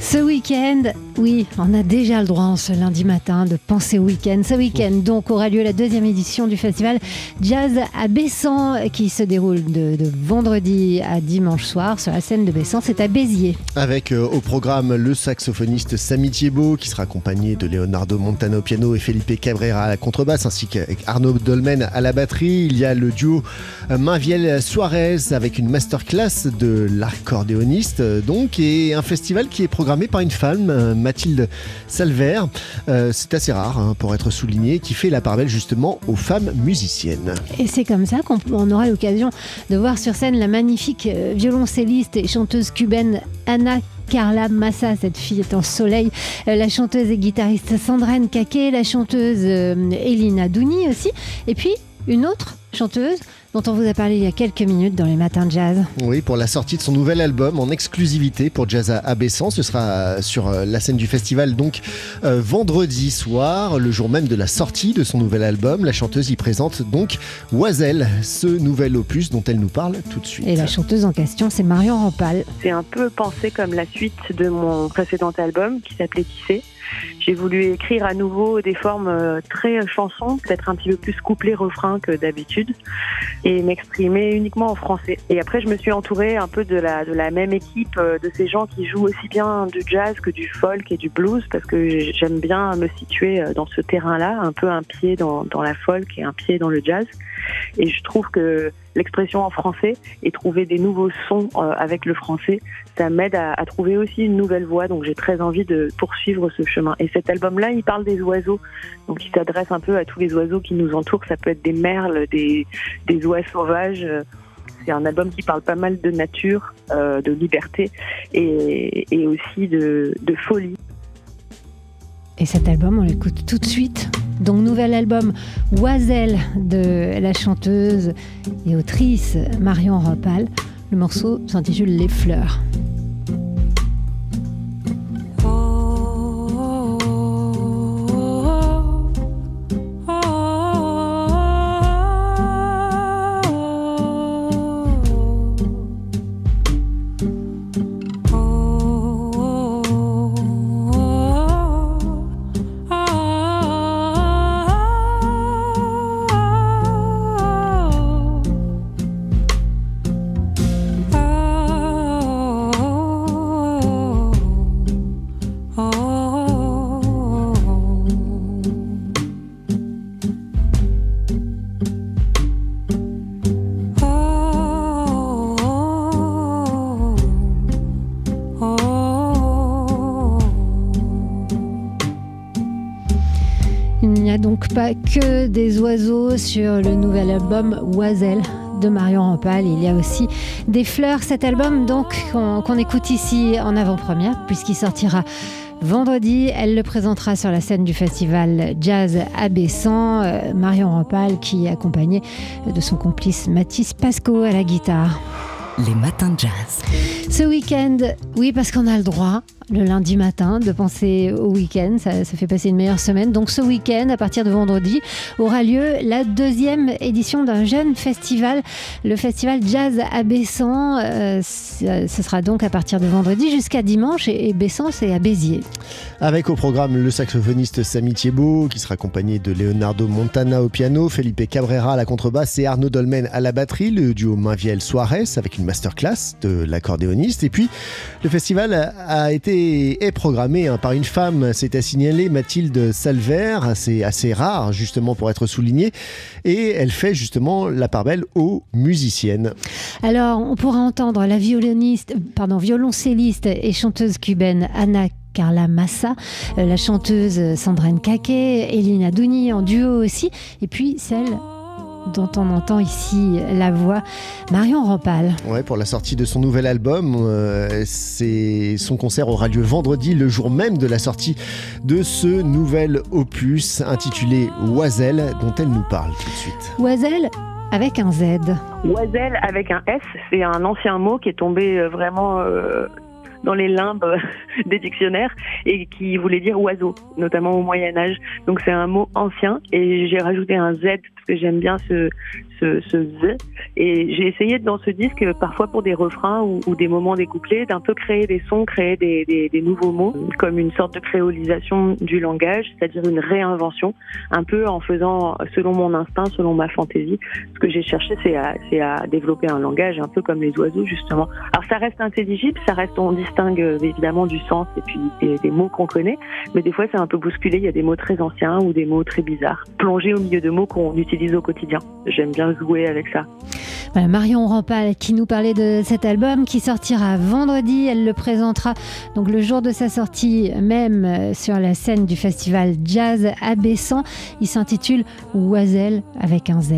Ce week-end, oui, on a déjà le droit en ce lundi matin de penser au week-end. Ce week-end, donc, aura lieu la deuxième édition du festival Jazz à Bessan qui se déroule de, vendredi à dimanche soir sur la scène de Bessan. C'est à Béziers. Avec euh, au programme le saxophoniste Samy Thiebaud qui sera accompagné de Leonardo Montano au piano et Felipe Cabrera à la contrebasse ainsi qu'avec Arnaud Dolmen à la batterie. Il y a le duo euh, Mainviel Suarez avec une masterclass de l'accordéoniste donc et un festival qui est programmé par une femme, euh, Mathilde Salver. Euh, c'est assez rare hein, pour être souligné, qui fait la part belle justement aux femmes musiciennes. Et c'est comme ça qu'on aura l'occasion de voir sur scène la magnifique euh, violoncelliste et chanteuse cubaine Anna Carla Massa, cette fille est en soleil, la chanteuse et guitariste Sandrine Kake, la chanteuse Elina Douni aussi, et puis une autre chanteuse dont on vous a parlé il y a quelques minutes dans les matins de jazz. Oui, pour la sortie de son nouvel album en exclusivité pour Jazz à Bessan. Ce sera sur euh, la scène du festival donc euh, vendredi soir, le jour même de la sortie de son nouvel album. La chanteuse y présente donc Oiselle, ce nouvel opus dont elle nous parle tout de suite. Et la chanteuse en question, c'est Marion Rampal. C'est un peu pensé comme la suite de mon précédent album qui s'appelait Tissé. J'ai voulu écrire à nouveau des formes euh, très chansons, peut-être un petit peu plus couplet-refrain que d'habitude, et m'exprimer uniquement en français. Et après, je me suis entourée un peu de la, même équipe, euh, de ces gens qui jouent aussi bien du jazz que du folk et du blues, parce que j'aime bien me situer euh, dans ce terrain-là, un peu un pied dans la folk et un pied dans le jazz. Et je trouve que l'expression en français et trouver des nouveaux sons euh, avec le français, ça m'aide à, trouver aussi une nouvelle voix. Donc j'ai très envie de poursuivre ce chemin. Et cet album-là, il parle des oiseaux. Donc il s'adresse un peu à tous les oiseaux qui nous entourent. Ça peut être des merles, des, oies sauvages. C'est un album qui parle pas mal de nature, euh, de liberté et, aussi de folie. Et cet album, on l'écoute tout de suite. Donc, nouvel album Oiselle de la chanteuse et autrice Marion Rapal. Le morceau s'intitule Les fleurs. Pas que des oiseaux sur le nouvel album Oiselle de Marion Rampal. Il y a aussi des fleurs. Cet album, donc, qu'on écoute ici en avant-première, puisqu'il sortira vendredi. Elle le présentera sur la scène du festival Jazz à Bessan. Euh, Marion Rampal, qui est accompagnée de son complice Mathis Pasco à la guitare. Les matins de jazz. Ce week-end, oui, parce qu'on a le droit le lundi matin, de penser au week-end. Ça, fait passer une meilleure semaine. Donc ce week-end, à partir de vendredi, aura lieu la deuxième édition d'un jeune festival, le festival Jazz à Bessan. Euh, ce sera donc à partir de vendredi jusqu'à dimanche et, Bessan, c'est à Béziers. Avec au programme le saxophoniste Samy Thiebaud, qui sera accompagné de Leonardo Montana au piano, Felipe Cabrera à la contrebasse et Arnaud Dolmen à la batterie, le duo Mainviel Suarez avec une masterclass de l'accordéoniste. Et puis, le festival a été est programmée hein, par une femme, c'est à signaler Mathilde Salver, c'est assez rare justement pour être souligné, et elle fait justement la part belle aux musiciennes. Alors, on pourra entendre la violoniste, pardon, violoncelliste et chanteuse cubaine Anna Carla Massa, euh, la chanteuse Sandrine Kake, Elina Douni en duo aussi, et puis celle dont on entend ici la voix, Marion Rampal. Ouais, pour la sortie de son nouvel album, euh, c'est son concert aura lieu vendredi, le jour même de la sortie de ce nouvel opus intitulé Oiselle, dont elle nous parle tout de suite. Oiselle avec un Z. Oiselle avec un S, c'est un ancien mot qui est tombé euh, vraiment euh, dans les limbes des dictionnaires et qui voulait dire oiseau, notamment au Moyen Âge. Donc c'est un mot ancien et j'ai rajouté un Z que j'aime bien ce, ce. Et j'ai essayé dans ce disque, parfois pour des refrains ou, des moments découplés, d'un peu créer des sons, créer des, des, nouveaux mots, comme une sorte de créolisation du langage, c'est-à-dire une réinvention, un peu en faisant selon mon instinct, selon ma fantaisie. Ce que j'ai cherché, c'est à, à développer un langage un peu comme les oiseaux, justement. Alors ça reste intelligible, ça reste, on distingue évidemment du sens et puis des, des mots qu'on connaît, mais des fois c'est un peu bousculé, il y a des mots très anciens ou des mots très bizarres, plongés au milieu de mots qu'on utilise au quotidien. J'aime bien jouer avec ça. Marion Rampal qui nous parlait de cet album qui sortira vendredi. Elle le présentera donc le jour de sa sortie même euh, sur la scène du festival Jazz à Bessan. Il s'intitule Oiselle avec un Z.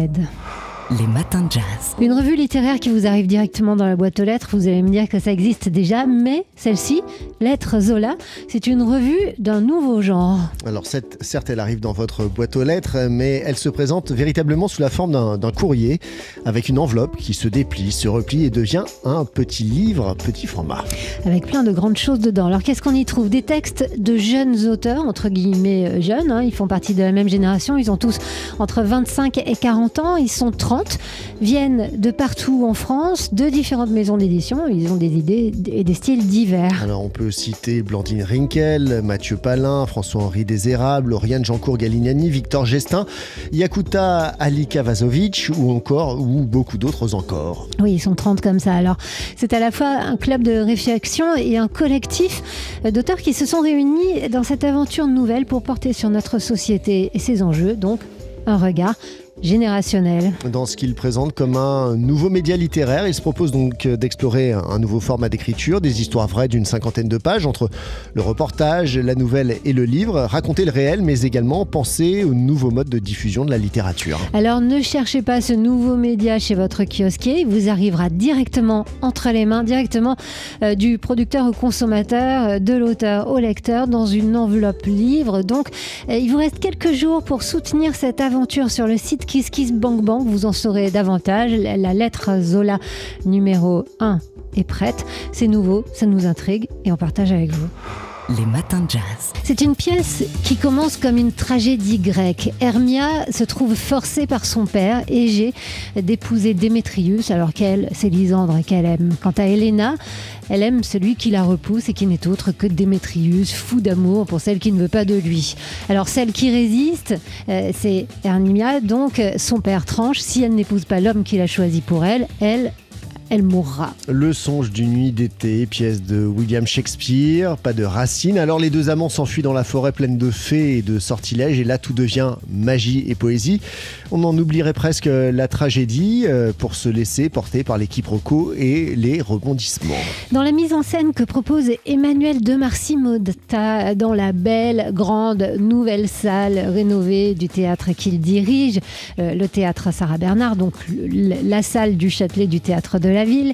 Les matins de jazz. Une revue littéraire qui vous arrive directement dans la boîte aux lettres. Vous allez me dire que ça existe déjà, mais celle-ci, Lettres Zola, c'est une revue d'un nouveau genre. Alors cette- certes, elle arrive dans votre boîte aux lettres, mais elle se présente véritablement sous la forme d'un d'un courrier, avec une enveloppe qui se déplie, se replie et devient un petit livre, petit format. avec plein de grandes choses dedans. Alors qu'est-ce qu'on y trouve? Des textes de jeunes auteurs, entre guillemets euh, jeunes, hein, ils font partie de la même génération, ils ont tous entre 25 et 40 ans, ils sont 30, viennent de partout en France, de différentes maisons d'édition, ils ont des idées et des styles divers. Alors on peut citer Blandine Rinkel, Mathieu Palin, François-Henri Désérable, Lauriane Jancourt Galignani, Victor Gestin, Yakuta Alika Vazovic ou encore ou beaucoup d'autres encore. Oui, ils sont 30 comme ça. Alors, c'est à la fois un club de réflexion et un collectif d'auteurs qui se sont réunis dans cette aventure nouvelle pour porter sur notre société et ses enjeux, donc un regard générationnel. Dans ce qu'il présente comme un nouveau média littéraire, il se propose donc d'explorer un nouveau format d'écriture, des histoires vraies d'une cinquantaine de pages entre le reportage, la nouvelle et le livre, raconter le réel mais également penser au nouveau mode de diffusion de la littérature. Alors ne cherchez pas ce nouveau média chez votre kiosquier, il vous arrivera directement entre les mains, directement euh, du producteur au consommateur, euh, de l'auteur au lecteur, dans une enveloppe livre. Donc euh, il vous reste quelques jours pour soutenir cette aventure sur le site KissKissBankBank, vous en saurez davantage. La lettre Zola numéro 1 est prête, c'est nouveau, ça nous intrigue et on partage avec vous. Les matins jazz. C'est une pièce qui commence comme une tragédie grecque. Hermia se trouve forcée par son père, Égée, d'épouser Démétrius, alors qu'elle, c'est Lysandre qu'elle aime. Quant à Helena, elle aime celui qui la repousse et qui n'est autre que Démétrius, fou d'amour pour celle qui ne veut pas de lui. Alors celle qui résiste, euh, c'est Hermia, donc son père tranche. Si elle n'épouse pas l'homme qu'il a choisi pour elle, elle, elle mourra. Le songe d'une nuit d'été, pièce de William Shakespeare, pas de racines. Alors les deux amants s'enfuient dans la forêt pleine de fées et de sortilèges et là tout devient magie et poésie. On en oublierait presque la tragédie euh, pour se laisser porter par les quiproquos et les rebondissements. Dans la mise en scène que propose Emmanuel de Marcy Modta dans la belle, grande, nouvelle salle rénovée du théâtre qu'il dirige, euh, le théâtre Sarah Bernard, donc la salle du Châtelet du théâtre de la ville,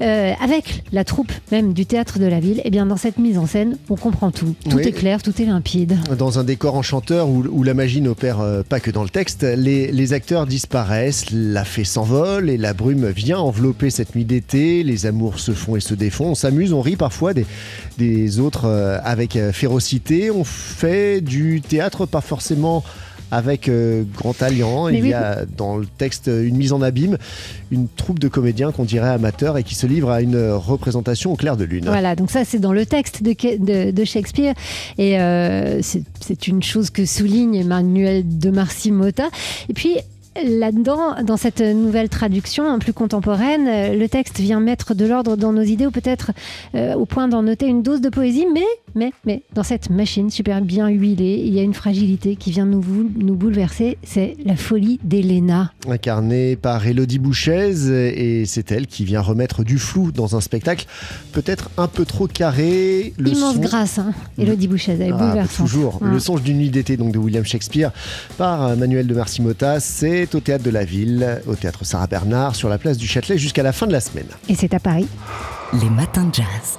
euh, avec la troupe même du théâtre de la ville, et bien dans cette mise en scène, on comprend tout. Tout Oui. est clair, tout est limpide. Dans un décor enchanteur où, où la magie n'opère euh, pas que dans le texte, les, les acteurs disparaissent, la fée s'envole et la brume vient envelopper cette nuit d'été, les amours se font et se défont, on s'amuse, on rit parfois des, des autres euh, avec férocité, on fait du théâtre pas forcément avec euh, grand. Mais Il oui. y a dans le texte une mise en abîme, une troupe de comédiens qu'on dirait amateurs et qui se livrent à une représentation au clair de lune. Voilà, donc ça c'est dans le texte de, Ke- de- de Shakespeare et euh, c'est c'est une chose que souligne Emmanuel de Marcy Motta. Et puis là-dedans, dans cette nouvelle traduction hein, plus contemporaine, euh, le texte vient mettre de l'ordre dans nos idées ou peut-être euh, au point d'en noter une dose de poésie, mais, mais, mais dans cette machine super bien huilée, il y a une fragilité qui vient nous, bou- nous bouleverser, c'est la folie d'Elena. incarnée par Elodie Bouchez et c'est elle qui vient remettre du flou dans un spectacle peut-être un peu trop carré. Le Immense son- grâce, hein, Elodie Bouchez, elle est Ah, bah, bouleversante. toujours. Ouais. Le songe d'une nuit d'été donc de William Shakespeare par euh, Manuel de Marcimota, c'est au théâtre de la ville, au théâtre Sarah Bernard, sur la place du Châtelet jusqu'à la fin de la semaine. Et c'est à Paris. Les matins de jazz.